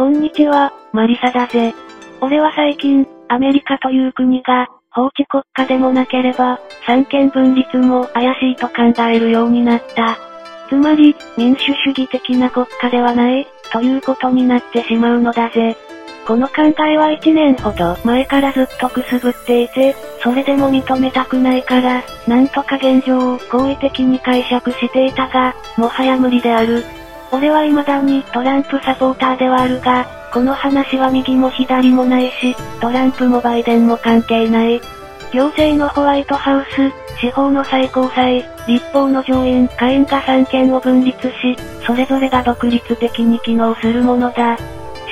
こんにちは、マリサだぜ。俺は最近、アメリカという国が、法治国家でもなければ、三権分立も怪しいと考えるようになった。つまり、民主主義的な国家ではない、ということになってしまうのだぜ。この考えは1年ほど前からずっとくすぶっていて、それでも認めたくないから、なんとか現状を好意的に解釈していたが、もはや無理である。俺は未だにトランプサポーターではあるが、この話は右も左もないし、トランプもバイデンも関係ない。行政のホワイトハウス、司法の最高裁、立法の上院、下院が三権を分立し、それぞれが独立的に機能するものだ。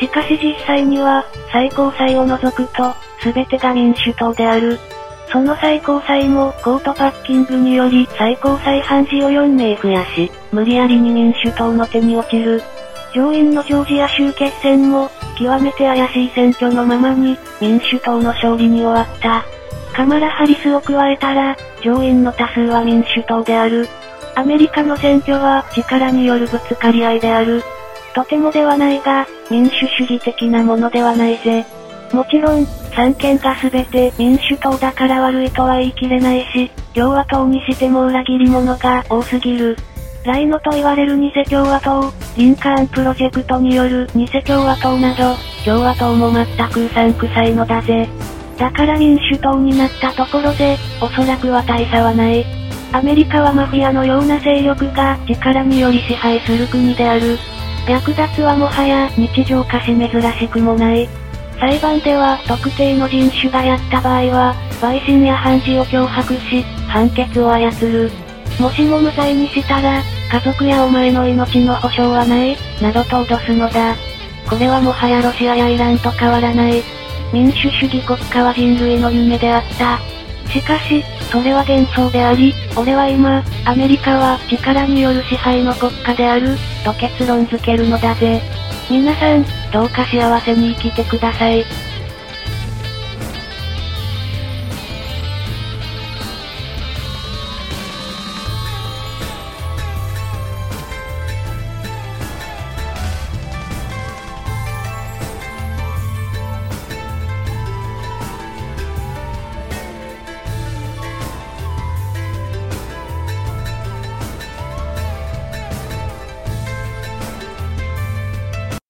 しかし実際には、最高裁を除くと、すべてが民主党である。その最高裁もコートパッキングにより最高裁判事を4名増やし、無理やりに民主党の手に落ちる。上院のジョージア州決戦も、極めて怪しい選挙のままに、民主党の勝利に終わった。カマラ・ハリスを加えたら、上院の多数は民主党である。アメリカの選挙は力によるぶつかり合いである。とてもではないが、民主主義的なものではないぜ。もちろん、三権が全て民主党だから悪いとは言い切れないし、共和党にしても裏切り者が多すぎる。ライノと言われる偽共和党、リンカーンプロジェクトによる偽共和党など、共和党も全くうさんくさいのだぜ。だから民主党になったところで、おそらくは大差はない。アメリカはマフィアのような勢力が力により支配する国である。略奪はもはや日常化し珍しくもない。裁判では特定の人種がやった場合は、陪審や判事を脅迫し、判決を操る。もしも無罪にしたら、家族やお前の命の保証はない、などと脅すのだ。これはもはやロシアやイランと変わらない。民主主義国家は人類の夢であった。しかし、それは幻想であり、俺は今、アメリカは力による支配の国家である、と結論付けるのだぜ。皆さん、どうか幸せに生きてください。